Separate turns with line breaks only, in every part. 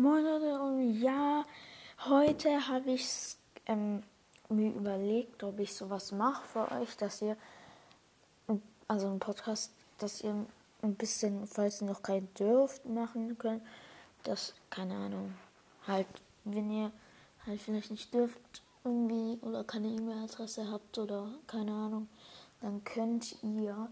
Moin Leute und ja, heute habe ich ähm, mir überlegt, ob ich sowas mache für euch, dass ihr, also ein Podcast, dass ihr ein bisschen, falls ihr noch keinen dürft, machen könnt, dass, keine Ahnung, halt, wenn ihr halt vielleicht nicht dürft irgendwie oder keine E-Mail-Adresse habt oder keine Ahnung, dann könnt ihr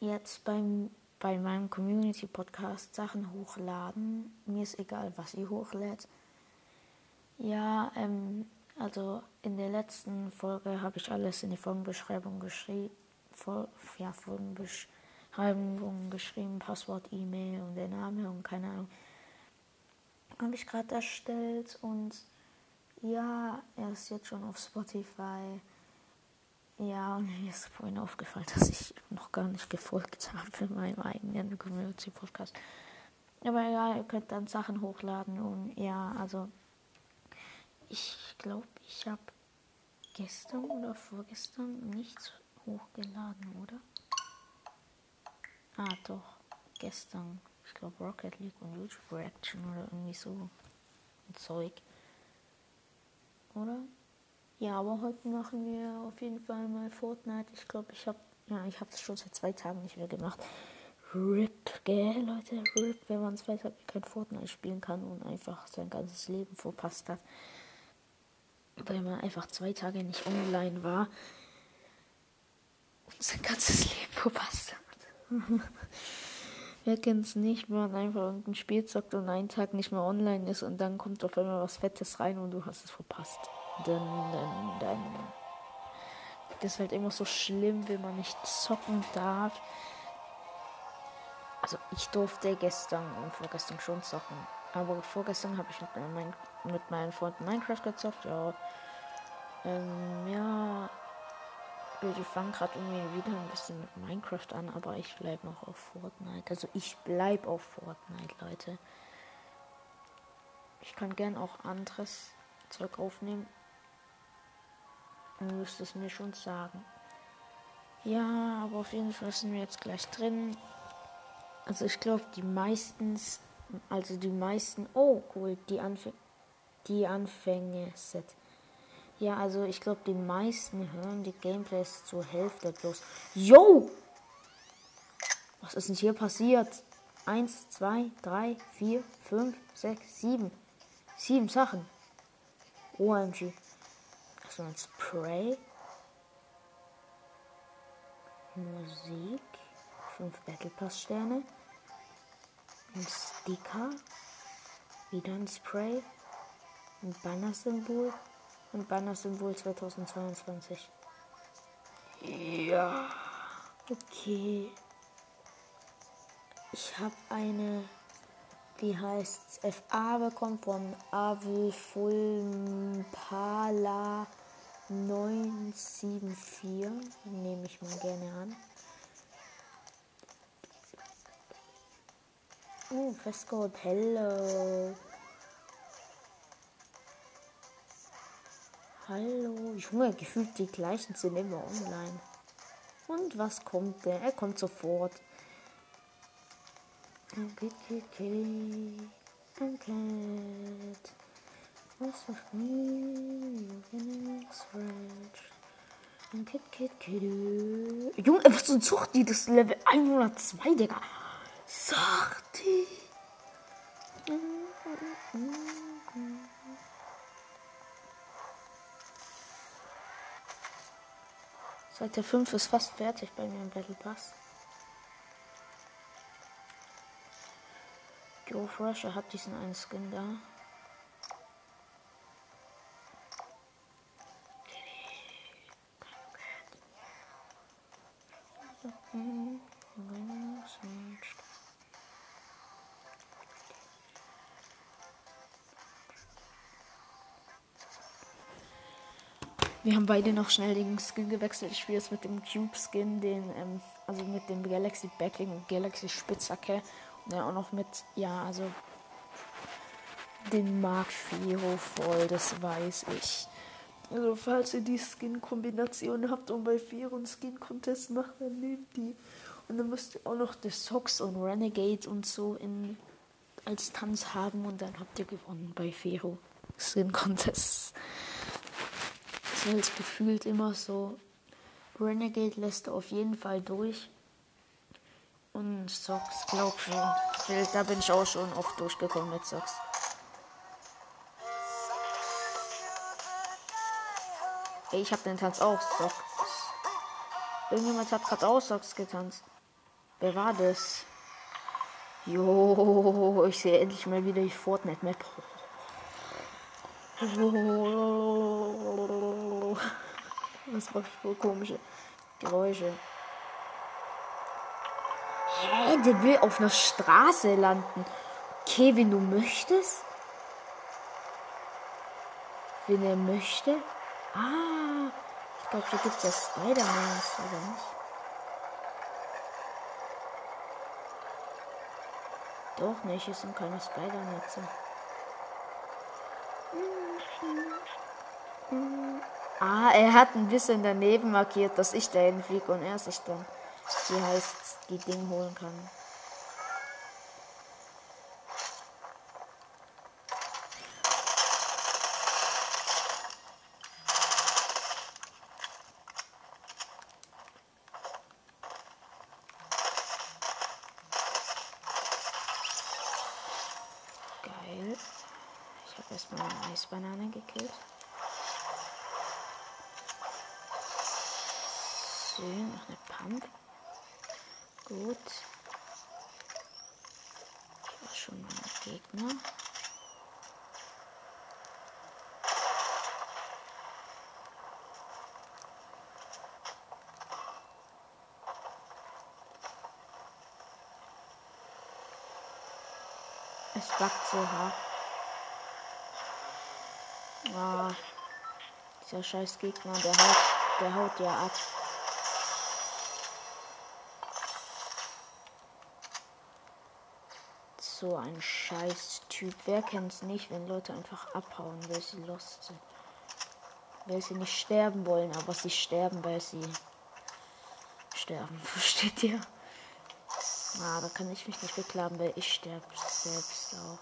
jetzt beim bei meinem Community-Podcast Sachen hochladen. Mir ist egal, was ihr hochlädt. Ja, ähm, also in der letzten Folge habe ich alles in die Folgenbeschreibung geschrieben. Ja, Folgenbeschreibung geschrieben, Passwort, E-Mail und der Name und keine Ahnung. Habe ich gerade erstellt und ja, er ist jetzt schon auf Spotify. Ja, mir ist vorhin aufgefallen, dass ich noch gar nicht gefolgt habe in meinem eigenen Community-Podcast. Aber ja, ihr könnt dann Sachen hochladen und ja, also ich glaube, ich habe gestern oder vorgestern nichts hochgeladen, oder? Ah, doch, gestern. Ich glaube Rocket League und YouTube Reaction oder irgendwie so ein Zeug. Oder? Ja, aber heute machen wir auf jeden Fall mal Fortnite. Ich glaube, ich habe ja, ich habe es schon seit zwei Tagen nicht mehr gemacht. RIP, gell, Leute, RIP, wenn man zwei Tage kein Fortnite spielen kann und einfach sein ganzes Leben verpasst hat. Weil man einfach zwei Tage nicht online war und sein ganzes Leben verpasst hat. Wer kennt's nicht, wenn man einfach irgendein Spiel zockt und einen Tag nicht mehr online ist und dann kommt auf einmal was Fettes rein und du hast es verpasst dann, dann, dann. Das ist halt immer so schlimm, wenn man nicht zocken darf. Also ich durfte gestern und vorgestern schon zocken. Aber vorgestern habe ich mit, mein, mit meinen Freunden Minecraft gezockt. Ja. Ähm, ja. Ich fange gerade irgendwie wieder ein bisschen mit Minecraft an, aber ich bleibe noch auf Fortnite. Also ich bleibe auf Fortnite, Leute. Ich kann gern auch anderes Zeug aufnehmen. Du müsst es mir schon sagen. Ja, aber auf jeden Fall sind wir jetzt gleich drin. Also ich glaube, die meistens, also die meisten, oh cool, die Anfänge, die Anfänge Set. Ja, also ich glaube, die meisten hören die Gameplays zur Hälfte bloß. Yo! Was ist denn hier passiert? Eins, zwei, drei, vier, fünf, sechs, sieben. Sieben Sachen. OMG so ein Spray. Musik. 5 Battle Pass Sterne. Ein Sticker. Wieder ein Spray. Ein Banner-Symbol. Und Banner-Symbol 2022. Ja. Okay. Ich habe eine, die heißt FA bekommen von Avil Fulmpala 974 nehme ich mal gerne an. Oh, Festgold, hello. Hallo. Junge, gefühlt die gleichen sind immer online. Und was kommt der? Er kommt sofort. Okay, okay, okay. Ein Was of me, you're scratch. Ein Kid, Kid, Kid. Junge, was für ein Zuchti, das Level 102, Digga. Sachti. Seite 5 ist fast fertig bei mir im Battle Pass. Joe Fresher hat diesen einen Skin da. Beide noch schnell den Skin gewechselt. Ich spiele jetzt mit dem Cube Skin, den, ähm, also mit dem Galaxy Backing und Galaxy Spitzhacke. Und dann auch noch mit, ja, also den Mark Firo voll, das weiß ich. Also falls ihr die Skin-Kombination habt und bei Firo einen Skin-Contest macht, dann nehmt die. Und dann müsst ihr auch noch die Socks und Renegade und so in als Tanz haben und dann habt ihr gewonnen bei Fero Skin Ist gefühlt immer so. Renegade lässt auf jeden Fall durch. Und Socks, glaub schon. Da bin ich auch schon oft durchgekommen mit Socks. Ich hab den Tanz auch Socks. Irgendjemand hat gerade auch Socks getanzt. Wer war das? Jo, ich sehe endlich mal wieder die Fortnite-Map. Das macht voll komische Geräusche. Hä, der will auf einer Straße landen. Okay, wenn du möchtest. Wenn er möchte. Ah, ich glaube, hier gibt es ja Spider-Mans, oder nicht? Doch nicht, es sind keine Spider-Netze. Ah, er hat ein bisschen daneben markiert, dass ich dahin fliege und er sich dann, wie heißt die Ding holen kann. Geil. Ich habe erstmal eine Eisbanane gekillt. Schön, noch eine Pump. Gut. Ich war schon mal ein Gegner. Es backt so hart. Ah, dieser scheiß Gegner, der haut, der haut ja ab. So ein scheiß Typ. Wer kennt's nicht, wenn Leute einfach abhauen, weil sie lost sind? Weil sie nicht sterben wollen, aber sie sterben, weil sie sterben. Versteht ihr? Ah, da kann ich mich nicht beklagen, weil ich sterbe selbst auch.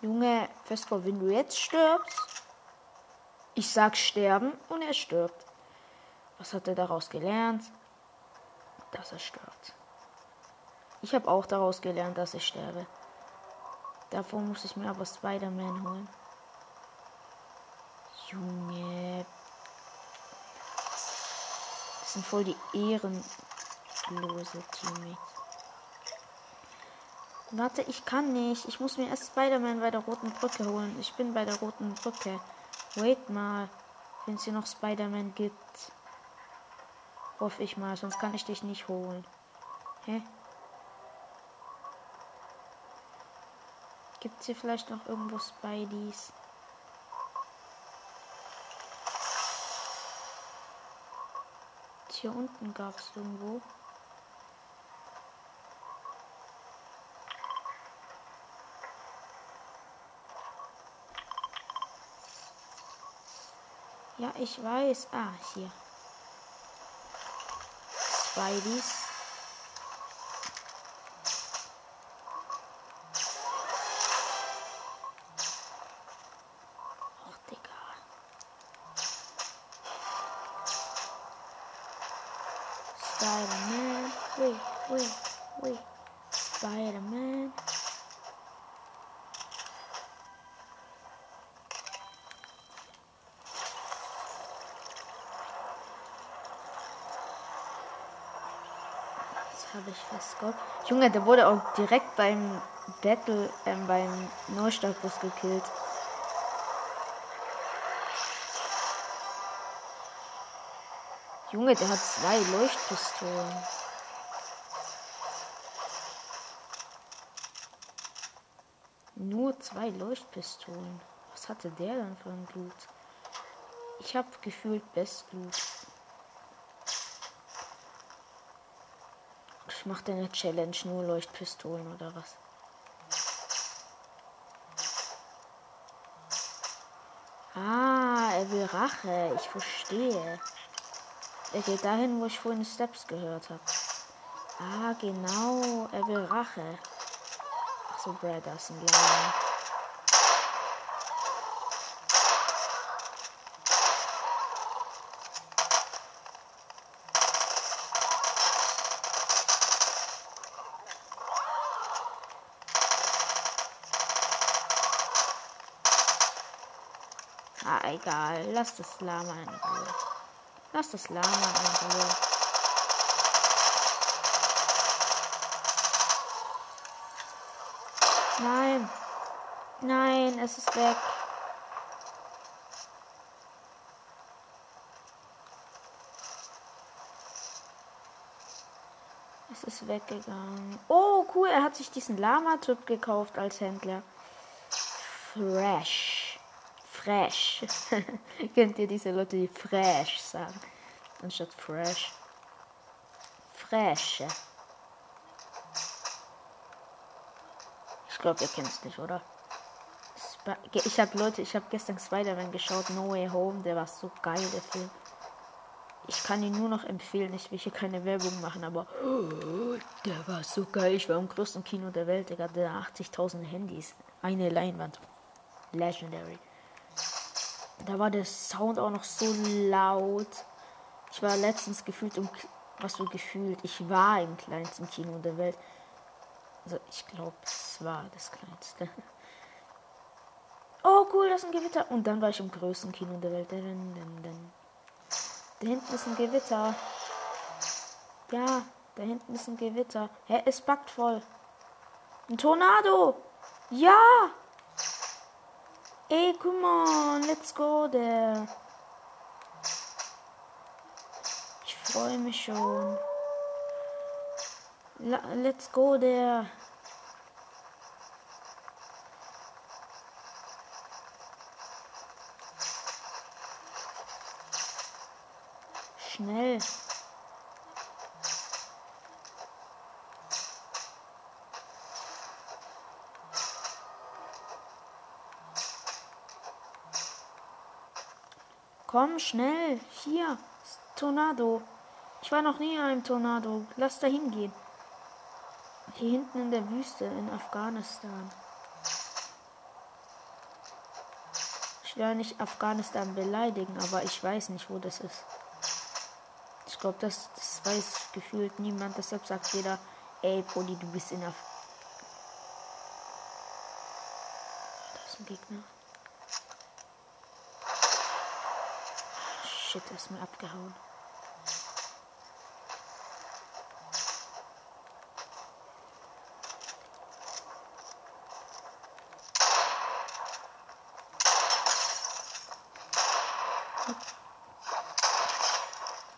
Junge, Vesper, wenn du jetzt stirbst, ich sag sterben und er stirbt. Was hat er daraus gelernt? Dass er stirbt. Ich habe auch daraus gelernt, dass ich sterbe. Davor muss ich mir aber Spider-Man holen. Junge. Das sind voll die ehrenlose Teammates. Warte, ich kann nicht. Ich muss mir erst Spider-Man bei der roten Brücke holen. Ich bin bei der roten Brücke. Wait mal. Wenn es hier noch Spider-Man gibt. Hoffe ich mal, sonst kann ich dich nicht holen. Hä? Gibt es hier vielleicht noch irgendwo Spideys? Hier unten gab es irgendwo. Ja, ich weiß. Ah, hier. Spideys. Ach, Digga. Spider-Man. Wait, wait, wait. Spider-Man. Festgehabt. Junge, der wurde auch direkt beim Battle, ähm, beim Neustartbus gekillt. Junge, der hat zwei Leuchtpistolen. Nur zwei Leuchtpistolen. Was hatte der denn für ein Blut? Ich habe gefühlt Bestblut. Ich mache eine Challenge nur Leuchtpistolen oder was? Ah, er will Rache. Ich verstehe. Er geht dahin, wo ich vorhin Steps gehört habe. Ah, genau. Er will Rache. Ach so, Brad, das ist ein Lama. Ah, Lass das Lama in Ruhe. Lass das Lama in Ruhe. Nein. Nein, es ist weg. Es ist weggegangen. Oh, cool. Er hat sich diesen Lama-Typ gekauft als Händler. Fresh. Fresh. Kennt ihr diese Leute, die fresh sagen? Anstatt fresh. Fresh. Ich glaube, ihr kennt es nicht, oder? Ich habe Leute, ich habe gestern Spider-Man geschaut, No Way Home, der war so geil, der Film. Ich kann ihn nur noch empfehlen. Ich will hier keine Werbung machen, aber der war so geil. Ich war im größten Kino der Welt. Der hatte 80.000 Handys. Eine Leinwand. Legendary. Da war der Sound auch noch so laut. Ich war letztens gefühlt um. Was so gefühlt? Ich war im kleinsten Kino der Welt. Also ich glaube, es war das kleinste. Oh cool, das ist ein Gewitter. Und dann war ich im größten Kino der Welt. Dun, dun, dun. Da hinten ist ein Gewitter. Ja, da hinten ist ein Gewitter. Hä, es backt voll. Ein Tornado. Ja. Ey, come on, let's go there. Ich freue mich schon. Let's go there. Schnell. Komm schnell, hier, Tornado. Ich war noch nie in einem Tornado. Lass da hingehen. Hier hinten in der Wüste in Afghanistan. Ich will nicht Afghanistan beleidigen, aber ich weiß nicht, wo das ist. Ich glaube, das, das weiß gefühlt niemand. Deshalb sagt jeder, ey Poli, du bist in Af Da ist ein Gegner. Shit, ist mir abgehauen.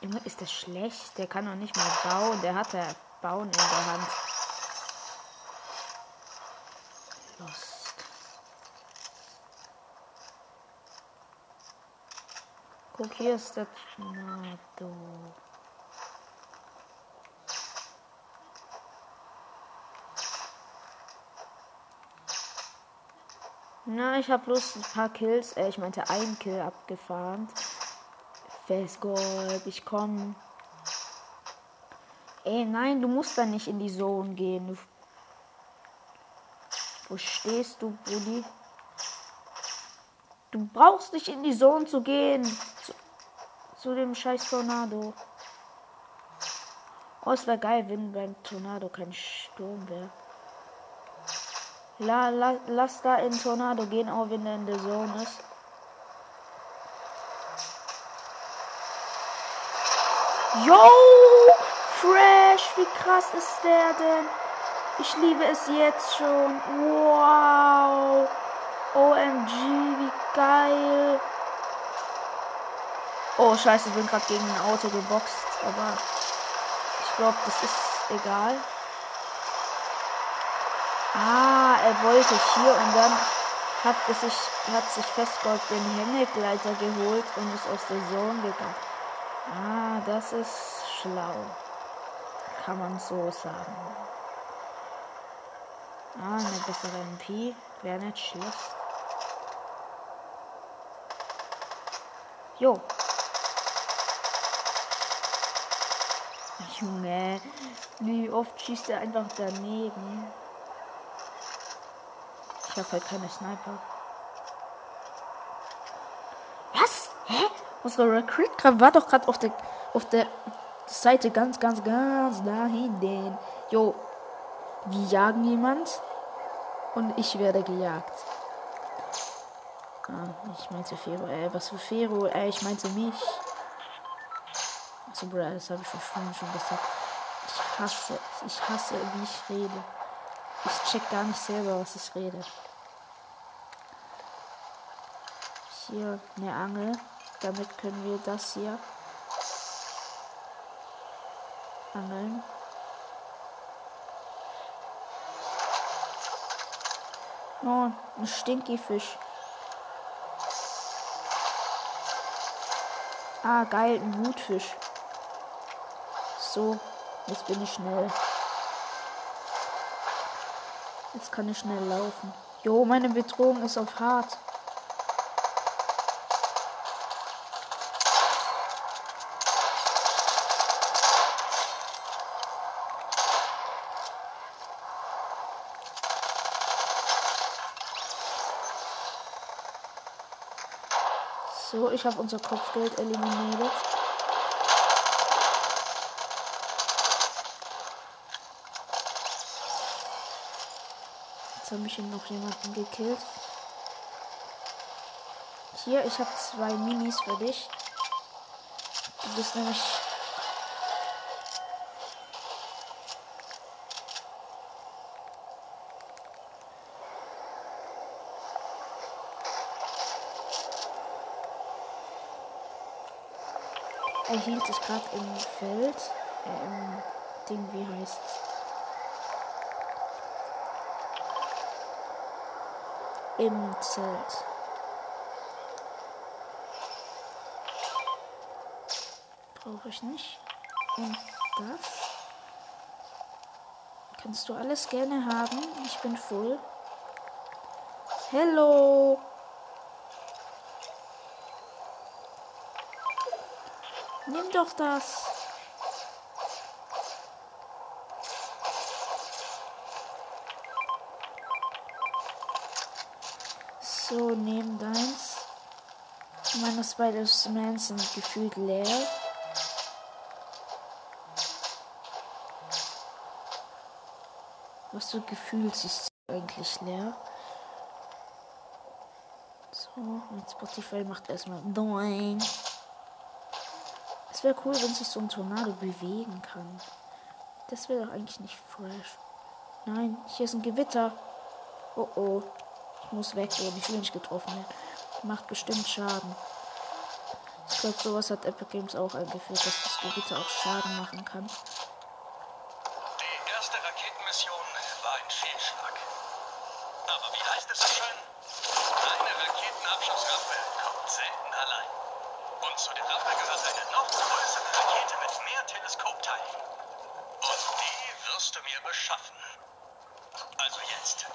Junge, ist das schlecht? Der kann doch nicht mal bauen. Der hat ja Bauen in der Hand. Lost. Guck, hier ist der Tornado. Na, ich habe bloß ein paar Kills, äh, ich meinte ein Kill abgefahren. Festgold, ich komm. Ey, nein, du musst da nicht in die Zone gehen. Du Wo stehst du, Brudi? Du brauchst nicht in die Zone zu gehen. Zu, dem scheiß Tornado. Oh, es wäre geil, wenn beim Tornado kein Sturm wäre. La, la, lass da in Tornado gehen, auch wenn er in der Zone ist. Yo! Fresh! Wie krass ist der denn? Ich liebe es jetzt schon. Wow! OMG, wie geil! Oh, scheiße, ich bin gerade gegen ein Auto geboxt, aber ich glaube, das ist egal. Ah, er wollte hier und dann hat, es sich, hat sich Festgold den Hängegleiter geholt und ist aus der Zone gegangen. Ah, das ist schlau. Kann man so sagen. Ah, eine bessere MP. Wäre nicht schlecht. Jo. Junge, wie oft schießt er einfach daneben? Ich habe halt keine Sniper. Was? Hä? Unsere Recruit war doch gerade auf der auf der Seite ganz, ganz, ganz da hinten. Jo, wir jagen jemand und ich werde gejagt. Ah, ich meinte Fero, ey, was für Fero, ey, ich meinte mich. Achso, Bruder, das habe ich schon, schon gesagt. Ich hasse, ich hasse, wie ich rede. Ich check gar nicht selber, was ich rede. Hier eine Angel. Damit können wir das hier angeln. Oh, ein Stinky-Fisch. Ah, geil, ein Wutfisch. So, jetzt bin ich schnell. Jetzt kann ich schnell laufen. Jo, meine Bedrohung ist auf hart. So, ich habe unser Kopfgeld eliminiert. Habe ich noch jemanden gekillt. Hier, ich habe zwei Minis für dich. Du bist nämlich Er hielt sich gerade im Feld. Äh, im Ding, wie heißt's? Im Zelt. Brauche ich nicht. Und das. Kannst du alles gerne haben. Ich bin voll. Hello. Nimm doch das. So, nehmen deins. Meine Spider-Man sind gefühlt leer. Was du gefühlt ist eigentlich leer. So, und Spotify macht erstmal Doing wäre cool, wenn sich so ein Tornado bewegen kann. Das wäre doch eigentlich nicht fresh. Nein, hier ist ein Gewitter. Oh oh. Muss weggehen. Ich will nicht getroffen werden. Macht bestimmt Schaden. Ich glaube, sowas hat Epic Games auch eingeführt, dass das Gewitter auch Schaden machen kann.
Die erste Raketenmission war ein Fehlschlag. Aber wie heißt es so schön? Eine Raketenabschusswaffe kommt selten allein. Und zu der Waffe gehört eine noch größere Rakete mit mehr Teleskopteilen. Und die wirst du mir beschaffen. Also jetzt.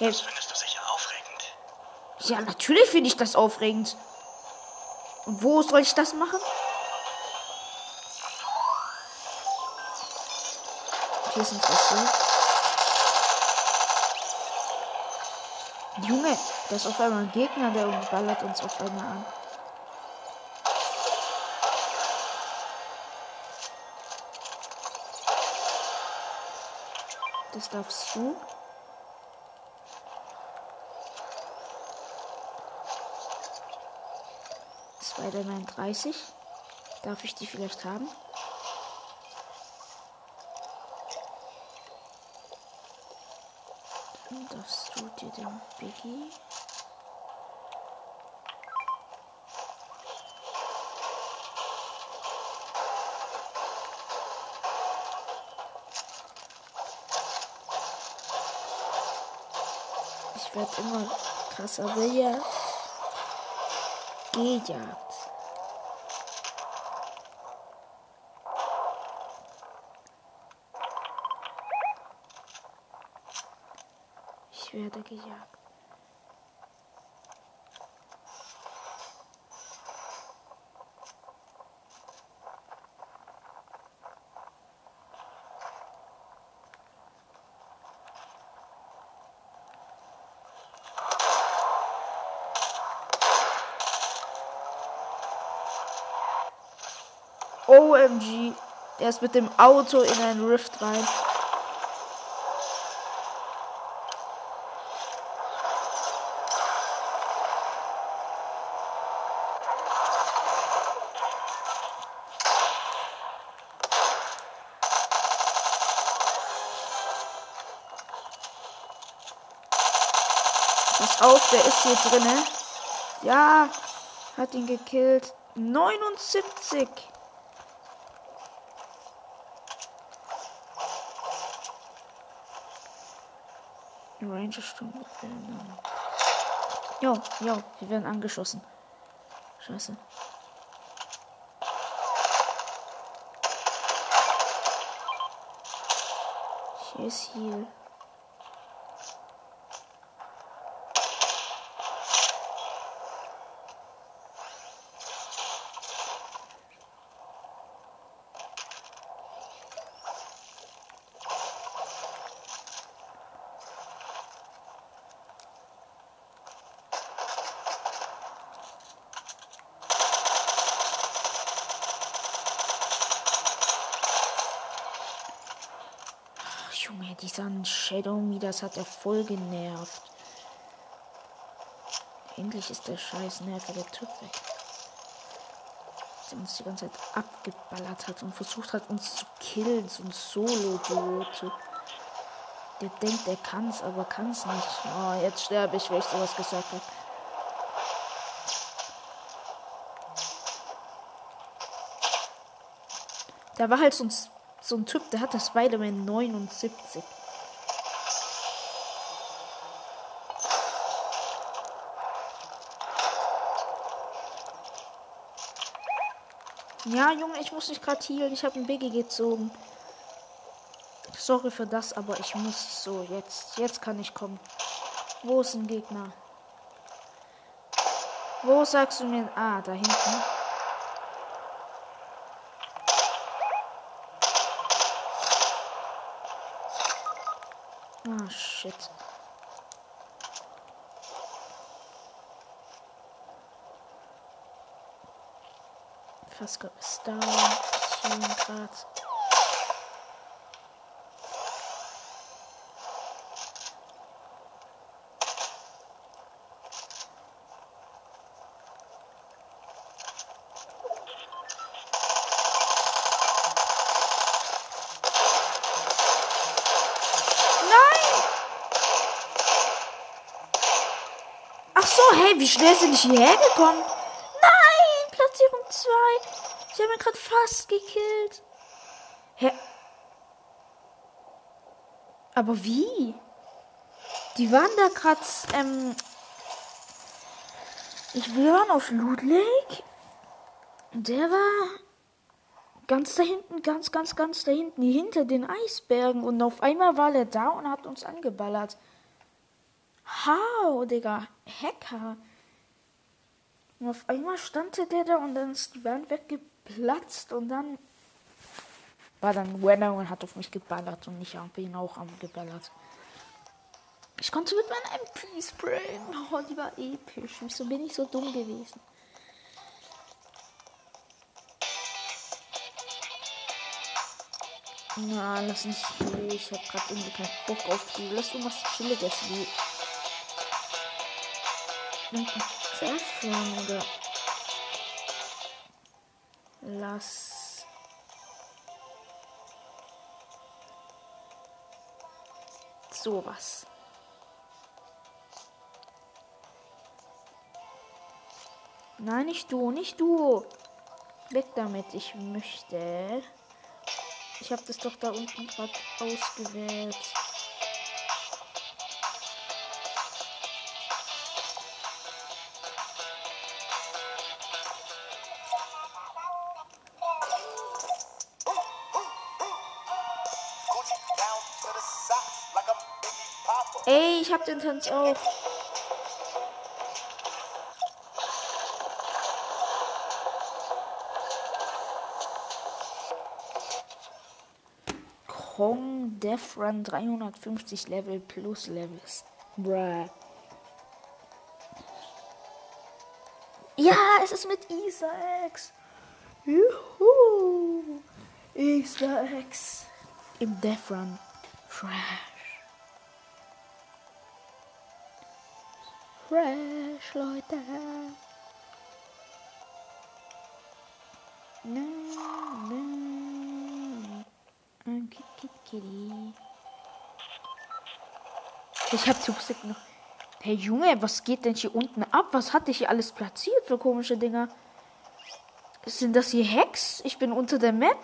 Das findest du sicher aufregend.
Ja, natürlich finde ich das aufregend. Und wo soll ich das machen? Hier ist ein Fossil. Junge, da ist auf einmal ein Gegner, der ballert uns auf einmal an. Das darfst du. Spider-Man 30. Darf ich die vielleicht haben? Dann darfst du dir den Biggie. Ich werde immer krasser gejagt. Gejagt. Ich werde gejagt. OMG. Er ist mit dem Auto in ein Rift rein. Pass auf, der ist hier drinne. Ja, hat ihn gekillt. 79. Ranger Sturm. Jo, jo, wir werden angeschossen. Scheiße. Hier ist hier. Dieser Shadow Me, das hat er voll genervt. Endlich ist der scheiß Nerver der Typ weg. Der uns die ganze Zeit abgeballert hat und versucht hat, uns zu killen, so ein Solo-Duo zu. Der denkt, er kann's, aber kann's nicht. Oh, jetzt sterbe ich, weil ich sowas gesagt habe. Da war halt so ein so ein Typ, der hatte Spider-Man 79. Ja, Junge, ich muss nicht gerade healen. Ich habe einen Biggie gezogen. Sorry für das, aber ich muss so. Jetzt, jetzt kann ich kommen. Wo ist ein Gegner? Wo sagst du mir? Ah, da hinten. Ah, shit. Fast ist down. Grad. Nein! Ach so, hey, wie schnell sind ich hierher gekommen? Nein, Platzierung 2. Ich habe ihn gerade fast gekillt. Hä? Aber wie? Die waren da gerade, ähm, ich, waren auf Lake. Der war ganz da hinten, ganz, ganz, ganz da hinten, hinter den Eisbergen. Und auf einmal war er da und hat uns angeballert. How, Digga. Hacker. Und auf einmal stand der da und dann ist die Wand weggeplatzt und dann war dann Wenner und hat auf mich geballert und ich habe ihn auch angeballert. Ich konnte mit meinem MP sprayen. Oh, die war episch. Wieso bin ich so dumm gewesen? Na, lass nicht. Ich hab grad irgendwie keinen Bock auf die. Lass uns was Chilliges wie. Irgendein Saffron oder. Lass. Sowas. Nein, nicht du, nicht du. Weg damit, ich möchte. Ich habe das doch da unten gerade ausgewählt. Ey, ich hab den Tanz auch. Kong Death Run 350 Level plus Levels. Bruh. Ja, es ist mit Isaacs. Juhu! Eggs im Death Run. Fresh. Fresh, Leute. Na, na. Ein Kit, Kit, Kitty. Ich hab Zugsick noch. Hey Junge, was geht denn hier unten ab? Was hatte ich hier alles platziert für komische Dinger? Sind das hier Hacks? Ich bin unter der Map.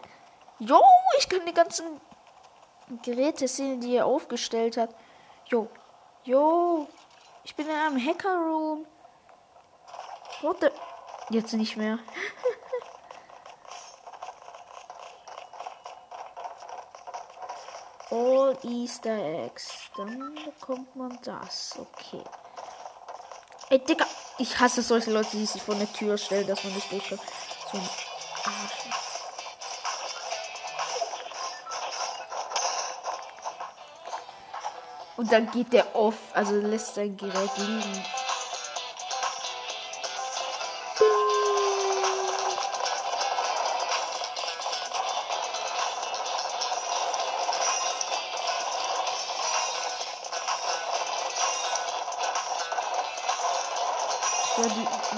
Jo, ich kann die ganzen Geräte sehen, die er aufgestellt hat. Jo, jo, ich bin in einem Hacker-Room. What the... Jetzt nicht mehr. All Easter Eggs. Dann bekommt man das. Okay. Ey, Digga. Ich hasse solche Leute, die sich vor eine Tür stellen, dass man nicht durchkommt. So ein Arsch. Und dann geht der off, also lässt sein Gerät liegen.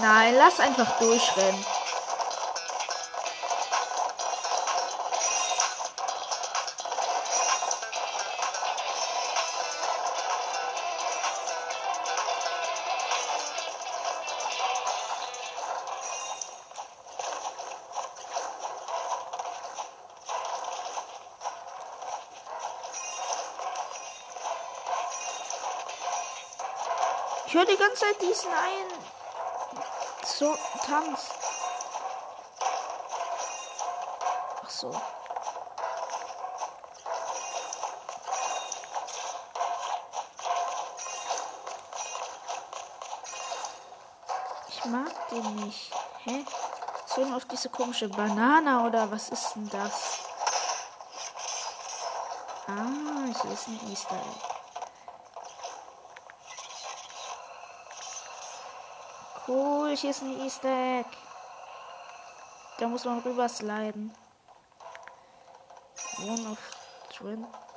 Nein, lass einfach durchrennen. Höre die ganze Zeit diesen einen so Tanz. Ach so. Ich mag den nicht. Hä? So auf diese komische Banane oder was ist denn das? Ah, hier ist ein Easter Egg. Cool, hier ist ein Easter Egg. Da muss man rüber sliden. One of 20.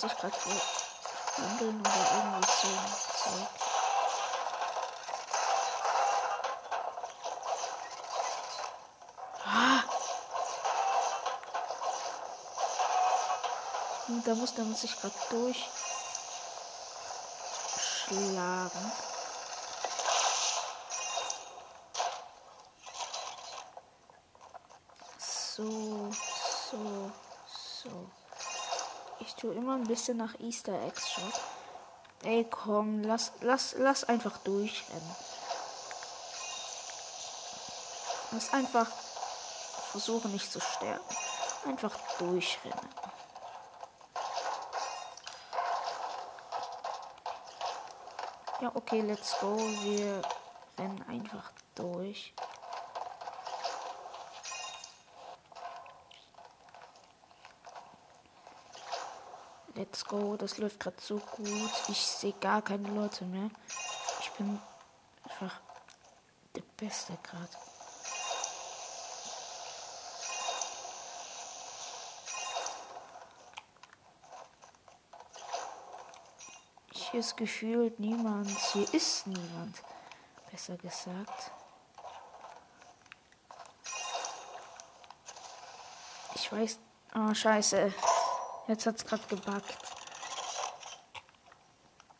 sich gerade wandeln oder irgendwie so. Zeug. Und da musste man sich gerade durchschlagen. So, so, so. Ich tue immer ein bisschen nach Easter Eggs schon. Ey, komm, lass, lass, lass einfach durchrennen. Lass einfach versuchen nicht zu sterben. Einfach durchrennen. Ja, okay, let's go. Wir rennen einfach durch. Let's go. Das läuft gerade so gut. Ich sehe gar keine Leute mehr. Ich bin einfach der Beste gerade. Hier ist gefühlt niemand. Hier ist niemand. Besser gesagt. Ich weiß. Oh, scheiße. Jetzt hat's gerade gebackt.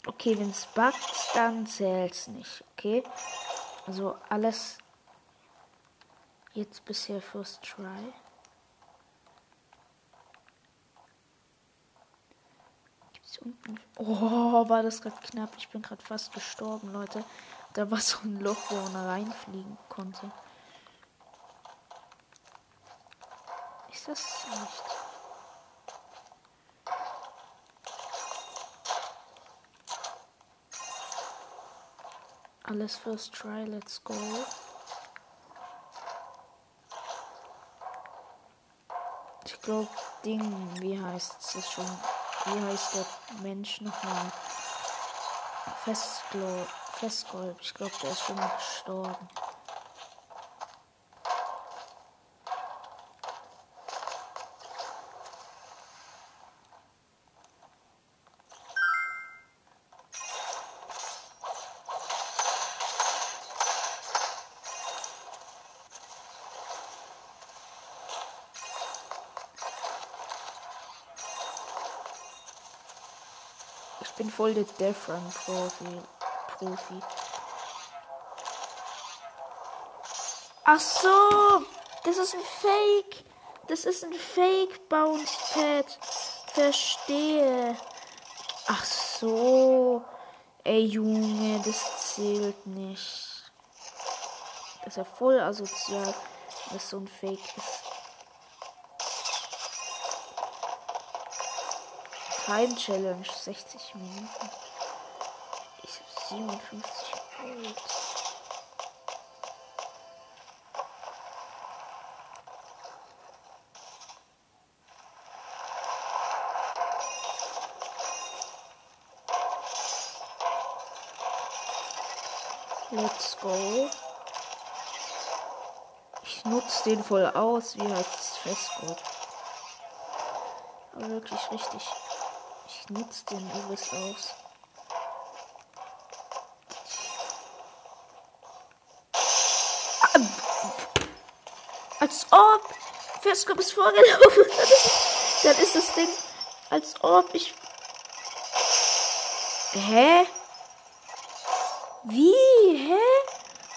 Okay, wenn es backt, dann zählt's nicht. Okay? Also alles. Jetzt bisher First Try. Gibt's unten. Oh, war das gerade knapp. Ich bin gerade fast gestorben, Leute. Da war so ein Loch, wo man reinfliegen konnte. Ist das nicht? Alles first try, let's go. Ich glaube, Ding, wie heißt es schon? Wie heißt der Mensch nochmal? Festglo Festgold. Ich glaube, der ist schon gestorben. Voll der Death Run Profi. Profi. Ach so, das ist ein Fake. Das ist ein Fake Bounce Pad. Verstehe. Ach so. Ey Junge, das zählt nicht. Das ist ja voll asozial, dass so ein Fake ist. Time Challenge 60 Minuten. Ich hab 57 Gold. Let's go. Ich nutze den voll aus, wie heißt es Festgurt. Aber wirklich richtig. Ich nutze den übelst aus. Als ob Festgurt ist vorgelaufen. Dann ist, dann ist das Ding. Als ob ich. Hä? Wie? Hä?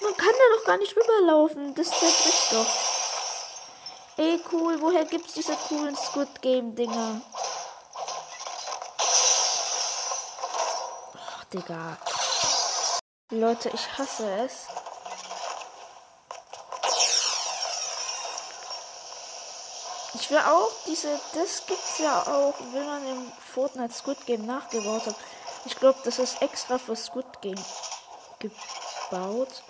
Man kann da doch gar nicht rüberlaufen. Das zerbricht doch. Ey, cool. Woher gibt's diese coolen Squid Game Dinger? Digga. Leute, ich hasse es. Ich will auch diese, das gibt's ja auch, wenn man im Fortnite Squid Game nachgebaut hat. Ich glaube, das ist extra für Squid Game gebaut.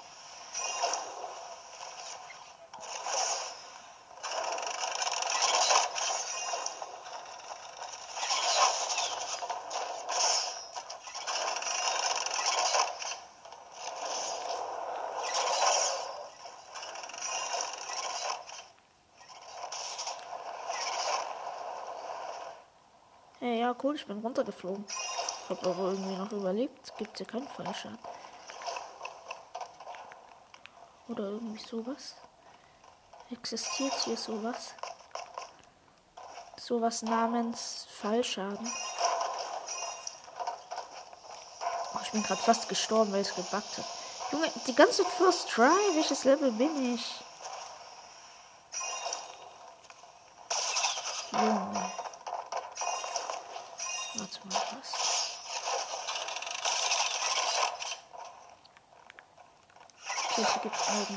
Hey, ja, cool, ich bin runtergeflogen. Hab aber irgendwie noch überlebt. Gibt hier keinen Fallschaden. Oder irgendwie sowas. Existiert hier sowas? Sowas namens Fallschaden. Oh, ich bin gerade fast gestorben, weil es gebackt hat. Junge, die ganze First Try, welches Level bin ich?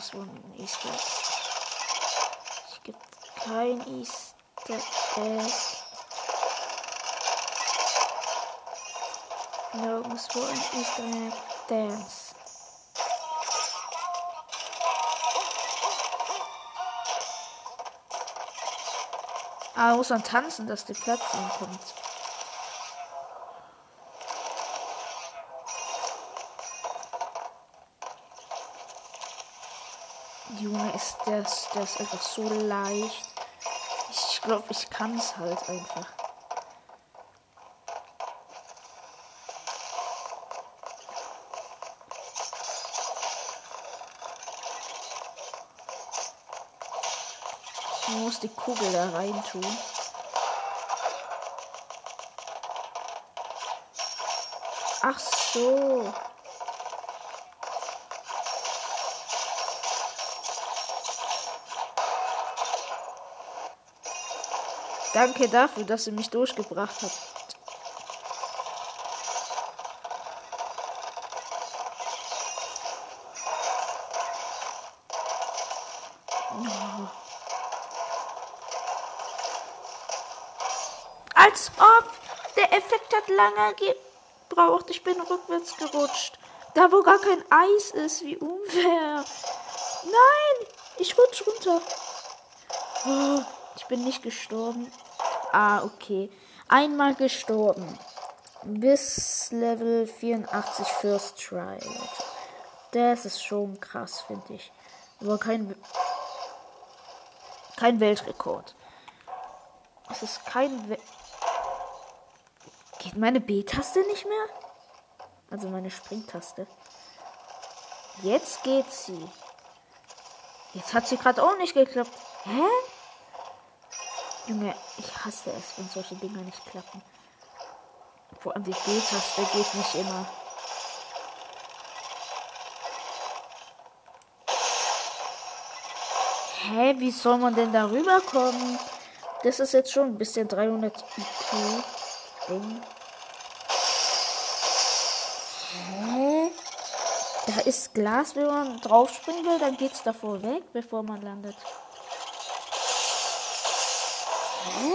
Es nirgendwo ein Easter Egg. Hier gibt kein Easter Egg. Nirgendwo ein Easter Egg. Dance. Ah, muss man tanzen, dass die Plattform kommt. Ist das, das ist einfach so leicht. Ich glaube, ich kann es halt einfach. Man muss die Kugel da rein tun. Ach so. Danke dafür, dass ihr mich durchgebracht habt. Als ob der Effekt hat lange gebraucht. Ich bin rückwärts gerutscht. Da wo gar kein Eis ist, wie unfair. Nein, ich rutsch runter. Oh, ich bin nicht gestorben. Ah, okay. Einmal gestorben. Bis Level 84 First Try. Das ist schon krass, finde ich. Aber kein, kein Weltrekord. Es ist kein We Geht meine B-Taste nicht mehr? Also meine Springtaste. Jetzt geht sie. Jetzt hat sie gerade auch nicht geklappt. Hä? Junge, ich hasse es, wenn solche Dinger nicht klappen. Vor allem die B-Taste geht nicht immer. Hä, wie soll man denn darüber kommen? Das ist jetzt schon ein bisschen 300 IQ. Ding. Hä? Da ist Glas, wenn man drauf springen will, dann geht's davor weg, bevor man landet. Hä?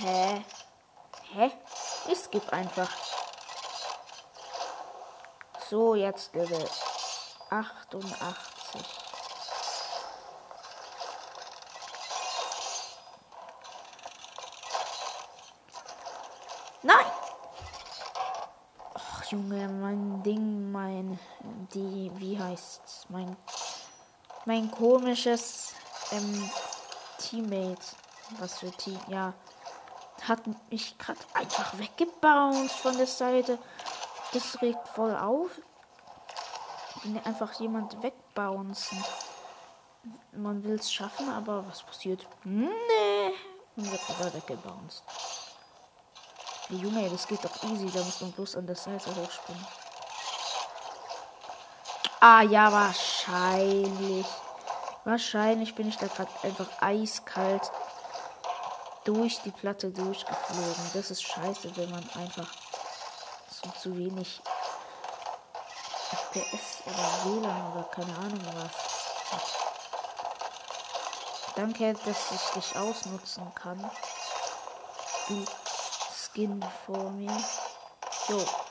Hä? Hä? Ich skipp einfach. So, jetzt Level 88. Nein! Ach, Junge, mein Ding, mein, die, wie heißt's? Mein, mein komisches, ähm, Teammate. Was für Team, ja. Hat mich gerade einfach weggebounced von der Seite. Das regt voll auf. Wenn einfach jemand wegbouncen. Man will es schaffen, aber was passiert? Nee. Und wird wieder weggebounced. Junge, das geht doch easy. Da muss man bloß an der Seite hochspringen. Ah ja, wahrscheinlich. Wahrscheinlich bin ich da gerade einfach eiskalt durch die Platte durchgeflogen. Das ist scheiße, wenn man einfach so zu wenig FPS oder WLAN oder keine Ahnung was hat. Danke, dass ich dich ausnutzen kann. Du Skin vor mir. So.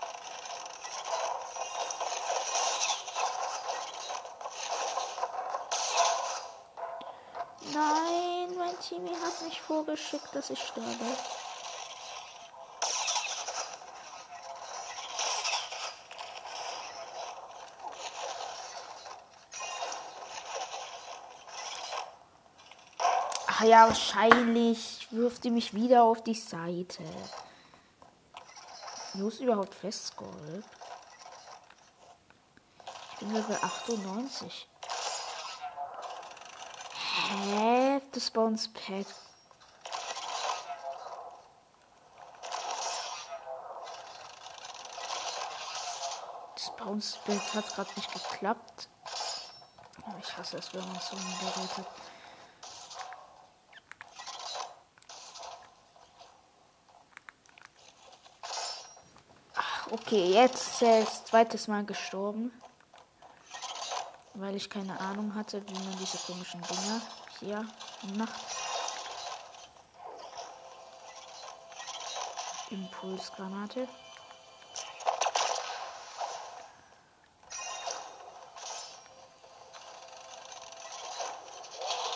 Hat mich vorgeschickt, dass ich sterbe. Ach ja, wahrscheinlich wirft ihr mich wieder auf die Seite. Wo ist überhaupt Festgold? Ich bin Level 98. Hä? Das Bounce Pad. Das Pad hat gerade nicht geklappt. Ich hasse es, wenn man so ein Gerät hat. Okay, jetzt ist zweites Mal gestorben. Weil ich keine Ahnung hatte, wie man diese komischen Dinger hier macht. Impulsgranate.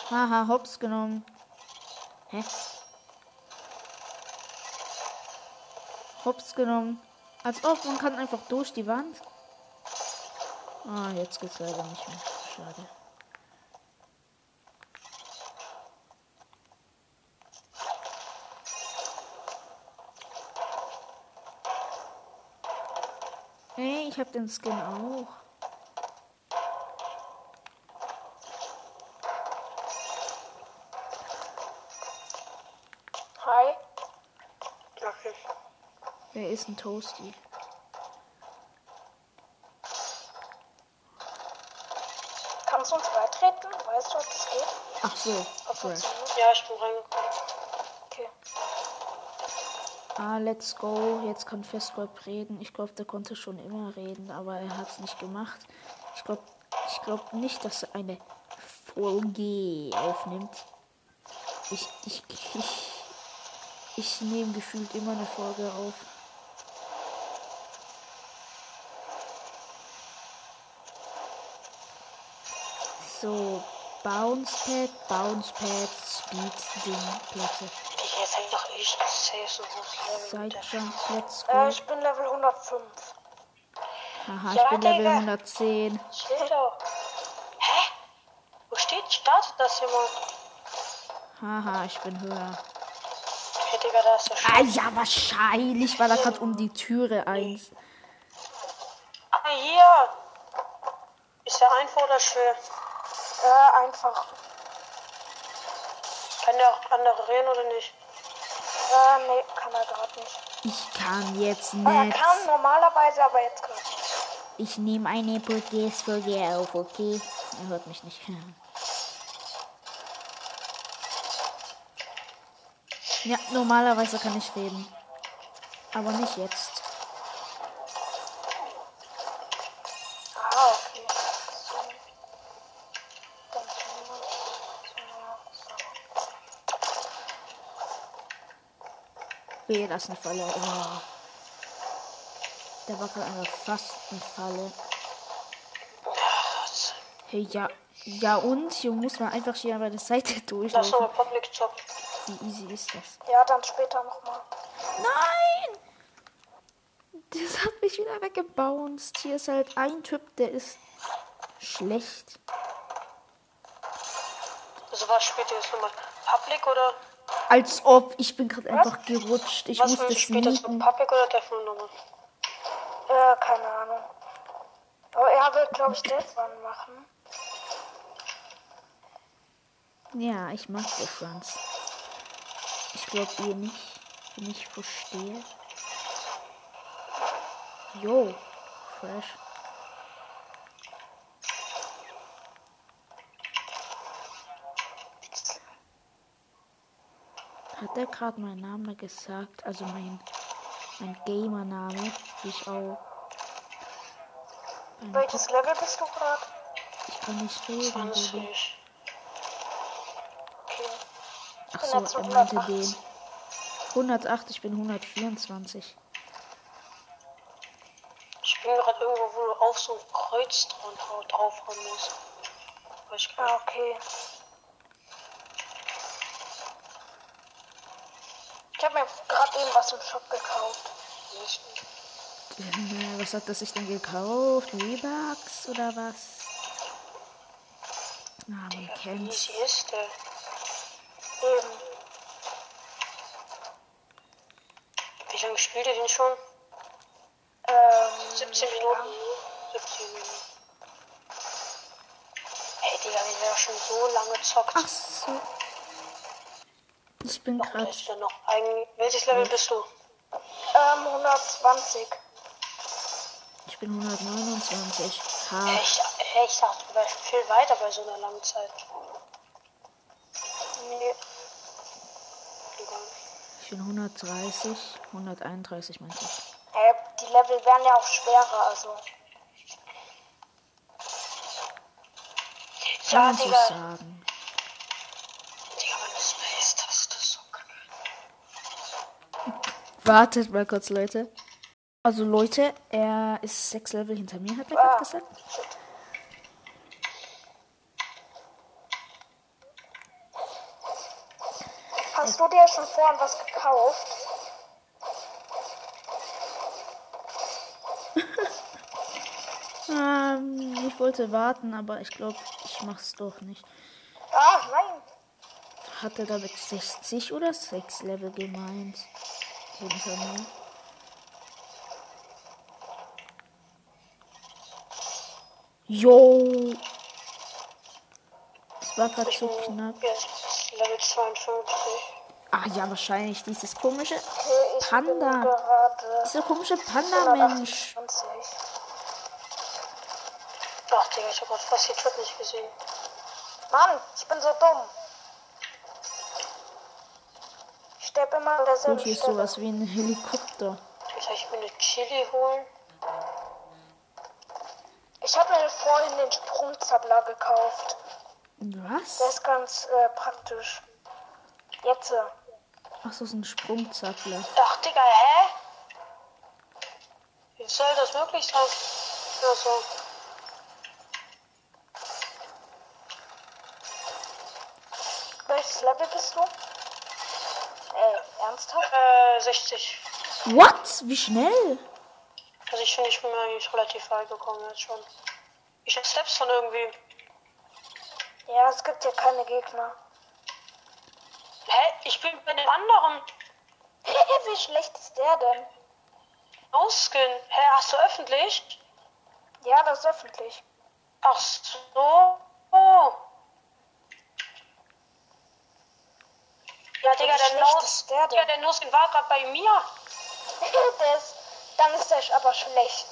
Haha, hops genommen. Hä? Hops genommen. Als ob man kann einfach durch die Wand. Ah, jetzt geht's leider nicht mehr. Schade. Hey, ich hab den Skin auch. ist ein Toasty.
Kannst du uns beitreten? Weißt du, ob das geht?
Ach so. Auf
cool.
Ja, ich bin reingekommen.
Okay.
Ah, let's go. Jetzt kann Festgold reden. Ich glaube, der konnte schon immer reden, aber er hat es nicht gemacht. Ich glaube ich glaub nicht, dass er eine Folge aufnimmt. Ich, ich, ich, ich nehme gefühlt immer eine Folge auf. So, Bounce Pad, Bounce Pad, Speed, Ding, Platte.
Digga, jetzt hängt doch echt safe so der
Sidejump, let's
Äh,
go.
ich bin Level 105.
Haha, ich
Ja,
bin Level
Digga.
110.
Steht auch. Hä? Wo steht? Startet das hier mal?
Haha, ich bin höher.
Okay, Digga, da ist der Sch
Ah ja, wahrscheinlich war da gerade um die Türe eins.
Ah, hier. Ist der einfach oder schwer?
Äh, einfach.
Kann der auch andere reden oder nicht?
Äh, nee, kann er gerade nicht.
Ich kann jetzt
er
nicht.
kann normalerweise, aber jetzt gerade nicht.
Ich nehme eine Podcast-Folge auf, okay? Er hört mich nicht. Ja, normalerweise kann ich reden. Aber nicht jetzt.
So.
Wehe, das ist eine Falle. Oh. Der war gerade eine Falle. Hey, ja. Ja und? Hier muss man einfach hier bei der Seite
Lass
durchlaufen.
nochmal Public zocken.
Wie easy ist das?
Ja, dann später nochmal.
Nein! Das hat mich wieder weggebounced. Hier ist halt ein Typ, der ist schlecht.
Also was spielt ihr jetzt nochmal? Public oder
Als ob. Ich bin gerade einfach gerutscht. Ich
was
musste
für spielt das
sneaken.
Public oder nochmal?
Äh, keine Ahnung. Aber er will, glaube ich, das One machen.
Ja, ich mag Franz. Ich glaube ihr nicht, wenn ich verstehe. Jo, fresh. Hat er gerade meinen Namen gesagt? Also mein, mein Gamer-Name, wie ich auch.
Welches Level bist du gerade?
Ich kann nicht reden, Baby.
20.
Okay.
Ach
bin
so, er meinte
108.
den. 108, ich bin 124.
Ich bin gerade irgendwo, wo du auf so ein Kreuz dran draufhauen musst.
Ah, okay. Habe mir gerade eben was im Shop gekauft.
Äh, Was hat er sich denn gekauft? V-Bucks oder was? Ah, man
Wie
kennt's.
easy ist der?
Eben.
Wie lange spielt ihr den schon?
Ähm,
17 Minuten. 17 Minuten. Ey, Digga, wenn der schon so lange zockt.
Ach so. Ich bin gerade.
noch eigentlich. Welches Level bist du?
Ähm, 120.
Ich bin 129.
Ey,
Ha.
ich, ey, ich dachte, du wärst viel weiter bei so einer langen Zeit.
Nee.
Ich bin 130. 131 meinte ich.
Äh, die Level werden ja auch schwerer, also.
Kann
Ja,
man so sagen. Wartet mal kurz, Leute. Also, Leute, er ist sechs Level hinter mir, hat er gerade
Ah,
gesagt.
Hast du dir schon vorhin was gekauft?
Ähm, ich wollte warten, aber ich glaube, ich mach's doch nicht.
Ah, nein.
Hat er damit 60 oder 6 Level gemeint? Mir. Jo! Das war gerade so knapp.
Jetzt Level 52.
Ah ja, wahrscheinlich dieses komische Panda. Dieser komische Panda-Mensch.
128.
Ach, Digga, ich hab grad fast die Trap nicht gesehen.
Mann, ich bin so dumm. Immer an derselben
Gut, hier ist sowas wie ein Helikopter.
Soll ich mir eine Chili holen?
Ich habe mir vorhin den Sprungzappler gekauft. Der
Was?
ist ganz äh, praktisch. Jetzt. äh,
Ach so, ist ein Sprungzappler.
Ach, Digga, hä? Wie soll das möglich sein? Also,
Welches
63.
What? Wie schnell?
Also ich finde, ich bin eigentlich relativ weit gekommen jetzt schon. Ich hab Steps von irgendwie.
Ja, es gibt ja keine Gegner.
Hä? Ich bin bei den anderen.
Wie schlecht ist der denn?
Ausgehen. Hä, hast du öffentlich?
Ja, das ist öffentlich.
Ach so. Oh. Ja, Digga, der Nose,
ist der?
Digga, der Nose war gerade bei mir.
ist, dann ist der aber schlecht.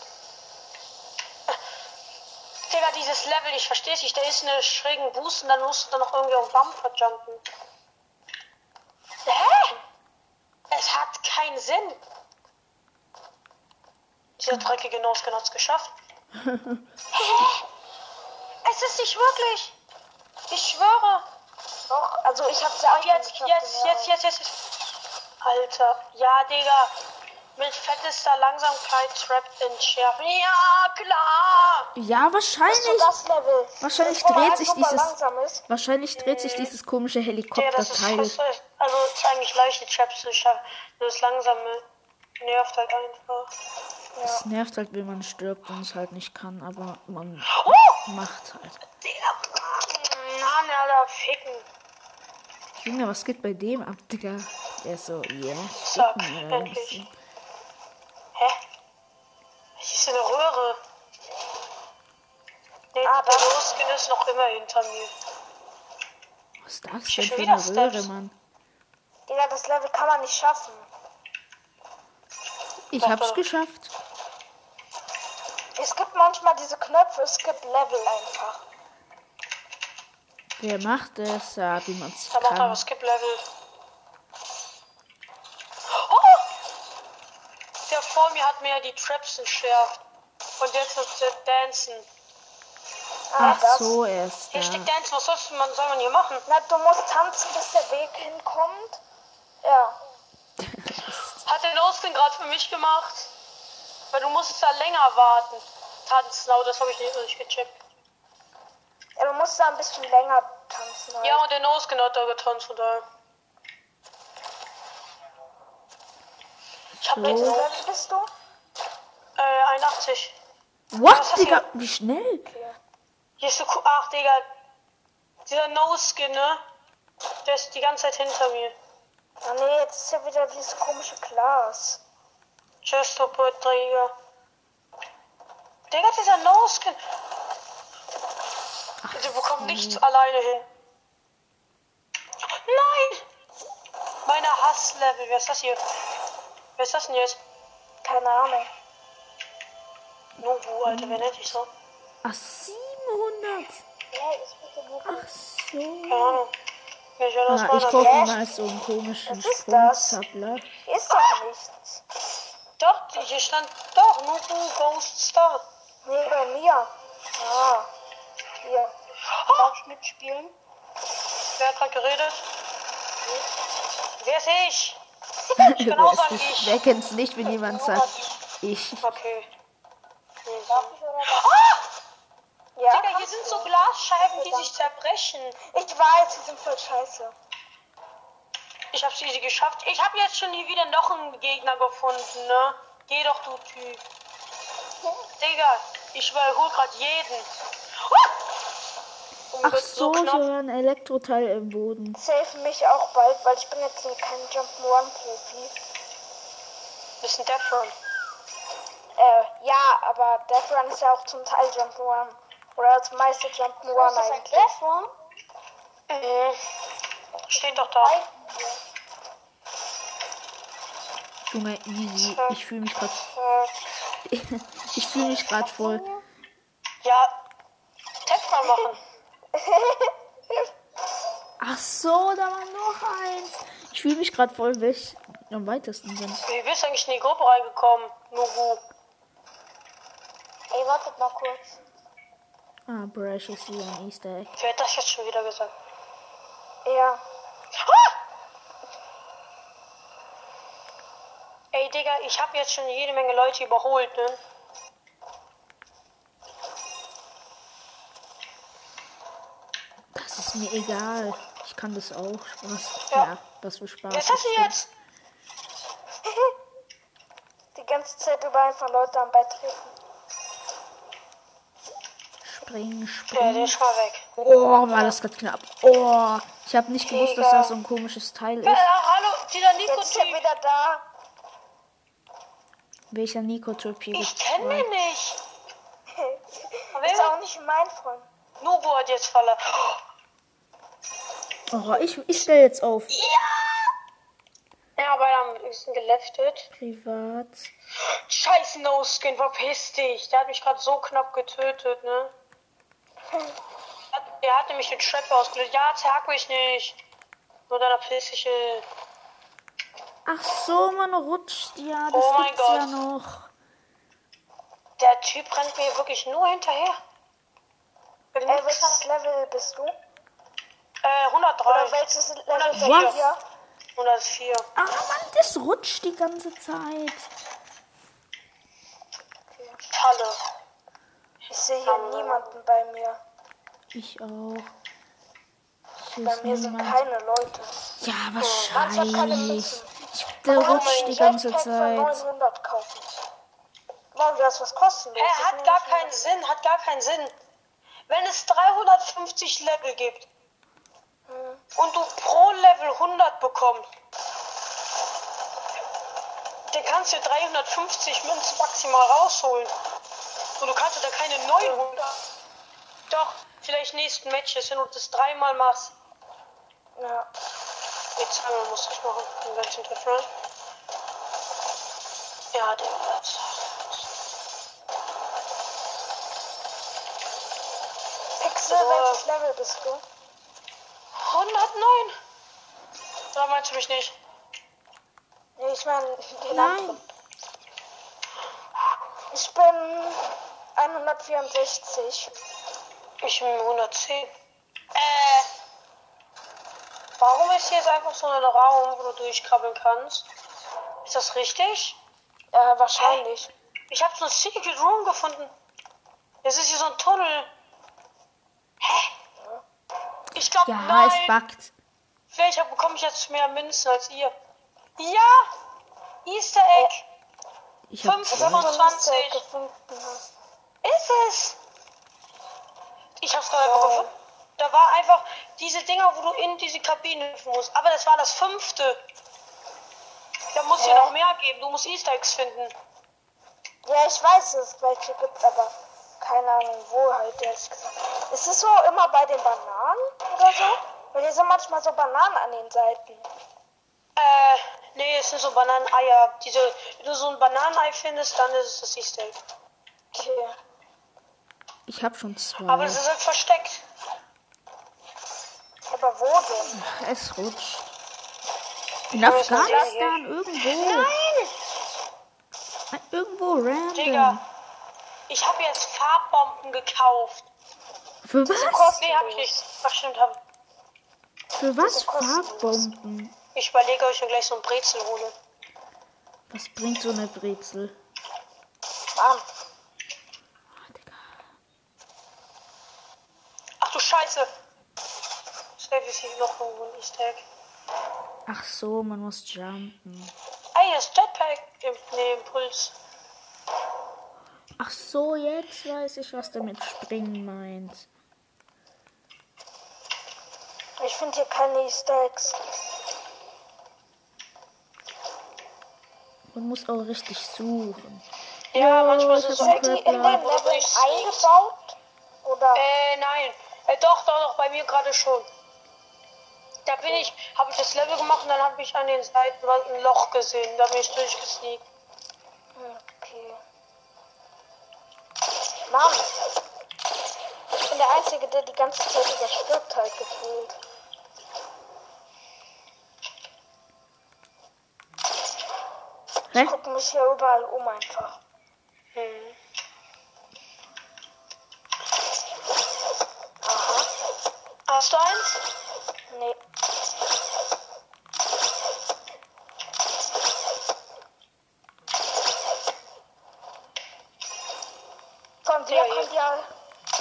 Digga, dieses Level, ich versteh's nicht. Der ist eine schrägen Boost und dann musst du dann noch irgendwie auf Bumper jumpen. Hä? Es hat keinen Sinn. Dieser dreckige Noskin hat's geschafft. Hä? Es ist nicht wirklich. Ich schwöre.
Doch, also ich hab's ja auch
jetzt, jetzt,
ja.
jetzt, jetzt, jetzt, jetzt. Alter. Ja, Digga. Mit fettester Langsamkeit trapped in Schärfe. Ja, klar.
Ja, wahrscheinlich.
das Level?
Wahrscheinlich dreht sich dieses-. Wahrscheinlich dreht sich dieses komische
Digga, das ist
Helikopterteil.
fast, also es ist eigentlich leicht, die Traps zu schaffen. Nur das Langsame nervt halt einfach.
Es nervt halt, wenn man stirbt und es halt nicht kann, aber man
Oh!
macht halt.
Digga. Mann, Alter, ficken.
Junge, was geht bei dem ab, Digga? Der ist so, yeah.
Zack, endlich. Hä? Hier ist eine Röhre. Nee,
Ah,
der. Loskin ist noch immer hinter mir.
Was ist das denn für
schon wieder
eine Röhre,
Steps.
Mann?
Digga, das Level kann man nicht schaffen.
Ich
Warte.
hab's geschafft.
Es gibt manchmal diese Knöpfe, es gibt Level einfach.
Wer macht es? Ja, wie man es
Da macht er
kann.
was Skip Level. Oh! Der vor mir hat mir die Traps entschärft. Und jetzt ist der Dancen.
Ah,
Ach
das.
so, er ist
Hier steht
da.
Dancen, was sollst du, man, soll man hier machen?
Na, du musst tanzen, bis der Weg hinkommt. Ja.
Hat der Noskin gerade für mich gemacht? Weil du musst da länger warten. Tanzen, aber das habe ich nicht, nicht gecheckt.
ja. Du musst da ein bisschen länger tanzen. Halt.
Ja, und der Noskin hat da getanzt, von daher. Ich hab jetzt
So.
Welches Level bist du?
äh, 81.
What,
Was hast
Digga?
du-
Wie schnell?
Okay.
Hier ist so cool. Ach, Digga. Dieser No-Skin, ne? Der ist die ganze Zeit hinter mir.
Ah nee, jetzt ist ja wieder dieses komische Glas.
Chestopod-Träger. Digga, dieser No-Skin. Der bekommt nichts alleine hin. Nein! Meine Hasslevel. Wer ist das hier? Wer ist das denn jetzt?
Keine Ahnung.
Nobu, Alter, wer nennt dich so?
Ach, 700.
Ja, ist bitte nur
Ach so.
Keine Ahnung. Ich
Ah, ich kaufe mal so einen komischen? Sprungzappler.
Ist doch nichts.
Doch, hier stand doch Nobu Ghost Star.
Nee, bei mir. Ah. Hier. Darf ich mitspielen?
Wer hat gerade geredet? Wer ist ich? Ich
Wer
auch
ist
sagen,
nicht-
ich.
Wer kennt's nicht, wenn jemand sagt, ich?
Okay.
Darf ich oder?
Ah!
Ja.
Digga, hier sind
du.
so Glasscheiben, die sich zerbrechen.
Ich weiß, die sind voll scheiße.
Ich hab's easy geschafft. Ich hab jetzt schon hier wieder noch einen Gegner gefunden, ne? Geh doch, du Typ. Digga, ich überhol grad jeden. Und
Ach so, war ein Elektroteil im Boden.
Save mich auch bald, weil ich bin jetzt hier kein Jump'n'Run-Profi.
Das ist ein Death Run.
Äh, ja, aber Death Run ist ja auch zum Teil Jump'n'Run. Oder das meiste Jump'n'Run eigentlich. Death Run?
Mhm. Steht doch da.
Junge, easy. Ich fühle mich gerade. Ich fühle mich gerade voll.
ja, nochmal machen.
Ach so, da war noch eins. Ich fühle mich gerade voll weg. Am weitesten sind.
Wie bist du eigentlich in die Gruppe reingekommen, Nugu?
Ey, wartet mal kurz.
Ah, Brash ist hier ein Easter Egg.
Wer hat das jetzt schon wieder gesagt?
Ja.
Ey, Digga, ich habe jetzt schon jede Menge Leute überholt, ne?
Das ist mir egal. Ich kann das auch. Spaß.
Ja.
Ja, was für Spaß.
Was hast du jetzt?
Die ganze Zeit über einfach Leute am Beitreten.
Springen,
Ja, der
springen.
ist mal weg.
Oh, war das gerade knapp. Oh, ich habe nicht gewusst, dass das so ein komisches Teil
Äh,
ist.
hallo, dieser
Jetzt ist er
Nico-Typ.
wieder da.
Welcher Nico-Typ hier
Ich kenne den nicht. Aber
Ist auch nicht mein Freund.
Nugu hat jetzt verlassen.
Oh, ich, ich stelle jetzt auf.
Ja, aber am bisschen geleftet.
Privat.
Scheiß No-Skin, verpiss dich. Der hat mich gerade so knapp getötet, ne? Hat- Der hat nämlich den Trap ausgelöst. Ja, zerhack mich nicht. Nur deiner pissige.
Ach so, man rutscht. Ja, das
Oh mein
gibt's ja
Gott.
noch.
Der Typ rennt mir wirklich nur hinterher. Nix
welches Level bist du?
Äh, 103.
Oder welches Level
Was?
seid ihr?
104.
Ah, Mann, das rutscht die ganze Zeit.
Falle.
Ich sehe hier niemanden bei mir.
Ich auch.
Bei mir sind
niemand.
keine Leute.
Ja,
Oh,
wahrscheinlich.
Münzen.
Der
Kann
rutscht die ganze Zeit.
900 kaufen. Warum das was kostenlos? Das
hat gar keinen Sinn, hat gar keinen Sinn. Wenn es 350 Level gibt
Hm.
und du pro Level 100 bekommst, dann kannst du 350 Münzen maximal rausholen. Und du kannst ja da keine 900. Doch, vielleicht nächsten Matches, wenn du das dreimal machst.
Ja.
Jetzt zweimal muss ich machen, den ganzen Treffer. Ja, der wird.
Pixel,
So.
welches Level bist du?
109. Oder meinst du mich nicht?
Nee, ich meine den
Nein.
anderen. Ich bin 164.
Ich bin 110. Äh. Warum ist hier jetzt einfach so ein Raum, wo du durchkrabbeln kannst? Ist das richtig?
Ja, wahrscheinlich.
Ich habe so ein Secret Room gefunden. Das ist hier so ein Tunnel. Hä? Ich glaube,
Ja,
nein.
es backt.
Vielleicht bekomme ich jetzt mehr Münzen als ihr. Ja! Easter Egg!
Ich
du ein
25.
Easter Egg gefunden hast.
Ist es? Ich hab's gerade einfach gefunden. Da war einfach diese Dinger, wo du in diese Kabine hüpfen musst. Aber das war das fünfte. Da muss hier
Ja.
noch mehr geben. Du musst Easter Eggs finden.
Ja, ich weiß, dass es welche gibt, aber keine Ahnung, wo halt, ehrlich gesagt. Ist es so immer bei den Bananen oder so? Weil hier sind manchmal so Bananen an den Seiten.
Äh, nee, es sind so Bananeneier. Diese, wenn du so ein Bananenei findest, dann ist es das Easter Egg.
Okay.
Ich hab schon zwei.
Aber es ist halt versteckt.
Aber wo denn?
Es rutscht. In Afghanistan irgendwo.
Nein!
Irgendwo random.
Digga. Ich habe jetzt Farbbomben gekauft.
Für was?
Nee, hab ich nicht. Ach, stimmt, hab
Für was. Farbbomben?
ich. überlege, ob ich mir gleich so ein Brezel hole.
Was bringt so eine Brezel?
Mann.
Ah.
Ach du Scheiße. Safe ist hier noch irgendwo ein Easter Egg.
Ach so, man muss jumpen.
Ey, hier ist Jetpack. Im, nee, Impuls.
Ach so, jetzt weiß ich, was der mit springen meint.
Ich finde hier keine Easter Eggs.
Man muss auch richtig suchen.
Ja,
Oh,
manchmal sind
hab
so
Sind die in den Leveln eingebaut? Oder?
Äh, nein. Äh, doch, doch, doch, bei mir gerade schon. Da bin ich, habe ich das Level gemacht und dann habe ich an den Seiten ein Loch gesehen. Da bin ich durchgesneakt.
Okay. Mann. bin der Einzige, der die ganze Zeit überstirbt halt gefühlt.
Hä?
Ich gucke mich hier überall um einfach.
Hm.
Aha.
Hast du eins?
Nee. Komm, wir
Ja,
können ja,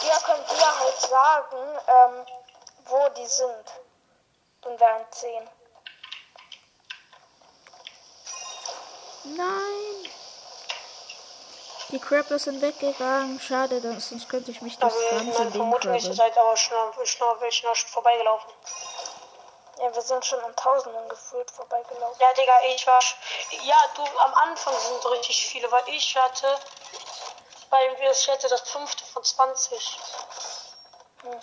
wir können dir halt sagen, ähm, wo die sind. Zehn.
Nein. Die Crappers sind weggegangen. Schade, sonst könnte ich mich das
Aber
ganze
meine
Ding
ihr
krabben.
seid aber schon, schon, schon vorbeigelaufen.
Ja, wir sind schon an Tausenden gefühlt vorbeigelaufen.
Ja, Digga, ich war. Ja, du, am Anfang sind richtig viele, weil ich hatte. Weil wir ich hatte das fünfte von 20.
Hm.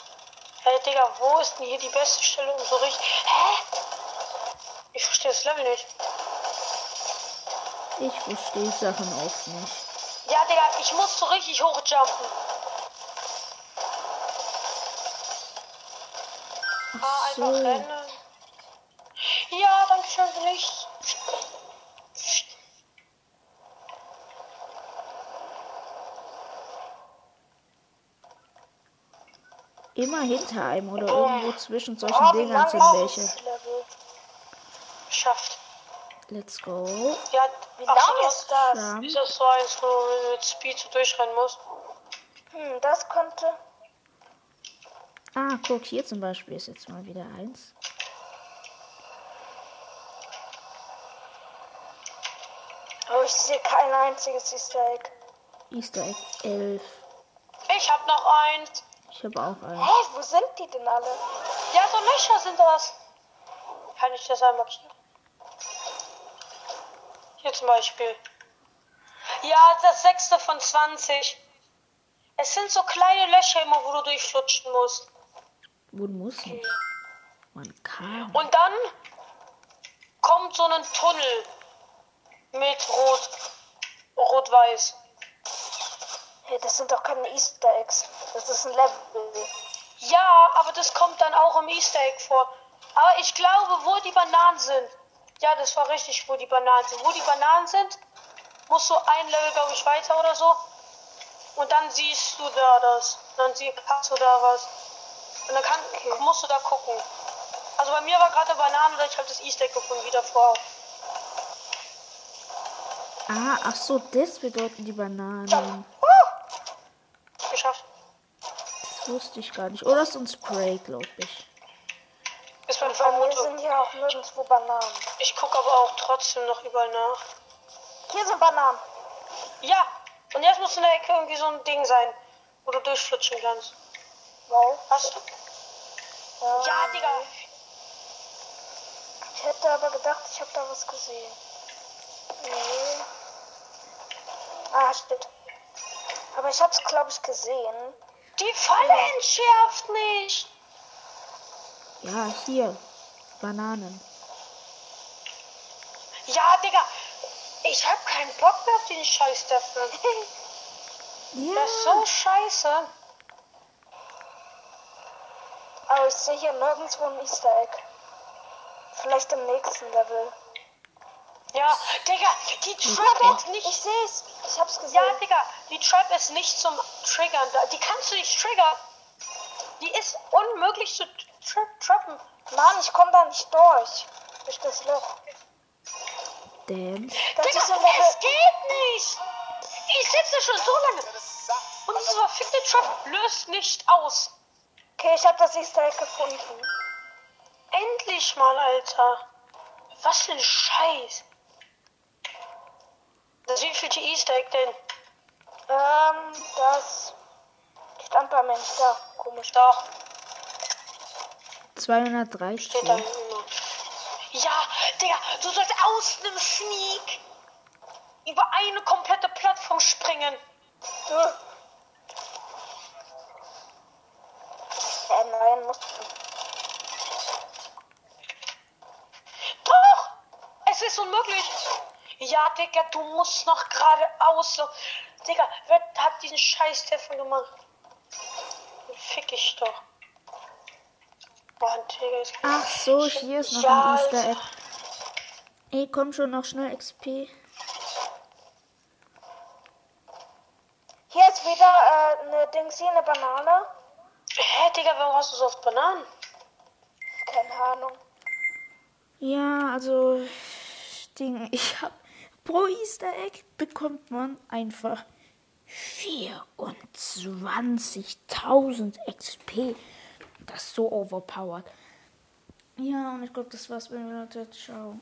Hey, Digga, wo ist denn hier die beste Stelle um so richtig. Hä? Ich verstehe das Level nicht.
Ich verstehe Sachen oft nicht.
Ja, Digga, ich muss so richtig hochjumpen. Ah, einfach
so.
rennen. Ja, danke schön für nichts.
Immer hinter einem oder
Boom.
irgendwo zwischen solchen
Oh,
Dingern sind welche.
Geschafft.
Let's go.
Ja,
Wie
so,
lang ist das?
Ja.
Ist das so eins, wo du mit Speed so durchrennen musst?
Hm, das könnte.
Ah, guck, hier zum Beispiel ist jetzt mal wieder eins.
Aber ich sehe kein einziges Easter Egg.
Easter Egg 11.
Ich hab noch eins.
Ich habe auch eins.
Hä, wo sind die denn alle?
Ja, so Löcher sind das. Kann ich das einmal markieren? Hier zum Beispiel. Ja, das sechste von 20. Es sind so kleine Löcher immer, wo du durchflutschen musst.
Man muss nicht. Man kann.
Und dann kommt so ein Tunnel mit Rot, Rot-Weiß.
Hey, das sind doch keine Easter Eggs. Das ist ein Level.
Ja, aber das kommt dann auch im Easter Egg vor. Aber ich glaube, wo die Bananen sind. Ja, das war richtig, wo die Bananen sind. Wo die Bananen sind, musst du ein Level, glaube ich, weiter oder so. Und dann siehst du da das. Dann sie- hast du da was. Und dann kann, musst du da gucken. Also bei mir war gerade eine Banane oder ich habe das Easter Egg gefunden, wieder vor.
Ah, ach so, das bedeuten die Bananen.
Geschafft.
Das wusste ich gar nicht. Oder so ein Spray, glaube ich.
Ist
mir
Vermutung.
sind hier auch nirgendwo Bananen.
Ich gucke aber auch trotzdem noch überall nach.
Hier sind Bananen.
Ja, und jetzt muss in der Ecke irgendwie so ein Ding sein, wo du durchflutschen kannst.
Wow.
Hast du?
Ja,
Ja, Digga.
Ich hätte aber gedacht, ich habe da was gesehen. Nee. Ah, stimmt. Aber ich hab's, glaube ich, gesehen.
Die Falle entschärft nicht.
Ja, hier. Bananen.
Ja, Digga. Ich hab keinen Bock mehr auf den Scheiß dafür.
Ja.
Das ist so scheiße.
Aber ich sehe hier nirgendwo ein Easter Egg. Vielleicht im nächsten Level.
Ja, Digga, die Trap ist
Ich
nicht.
sehe es. Ich hab's gesehen.
Ja, Digga, die Trap ist nicht zum Triggern da. Die kannst du nicht triggern. Die ist unmöglich zu tra trappen.
Mann, ich komme da nicht durch. Durch das Loch.
Dance.
Das
Digga,
ist so
es
Level.
geht nicht. Ich sitze schon so lange. Und diese verfickte Trap löst nicht aus.
Okay, ich habe das Easter Egg gefunden.
Endlich mal, Alter. Was für ein Scheiß. Das wievielte Easter Egg denn?
Ähm, das nicht da. Komisch.
Doch,
213.
steht da. Ja, Digga, du sollst aus einem Sneak über eine komplette Plattform springen.
Äh, Ja, nein, musst du.
Doch! Es ist unmöglich. Ja, Digga, du musst noch geradeaus. So. Digga, wer hat diesen scheiß Treffen gemacht? fick ich doch. Boah, Digga, ist
Ach so, hier ist noch
Ja,
ein Easter. Egg. Ey, komm schon noch schnell XP.
Hier ist wieder äh, eine Dings hier, eine Banane.
Hä, Digga, warum hast du so oft Bananen?
Keine Ahnung.
Ja, also Ding, ich hab pro Easter Egg bekommt man einfach 24.000 XP. Das ist so overpowered. Ja, und ich glaube, das war's bei mir. Ciao.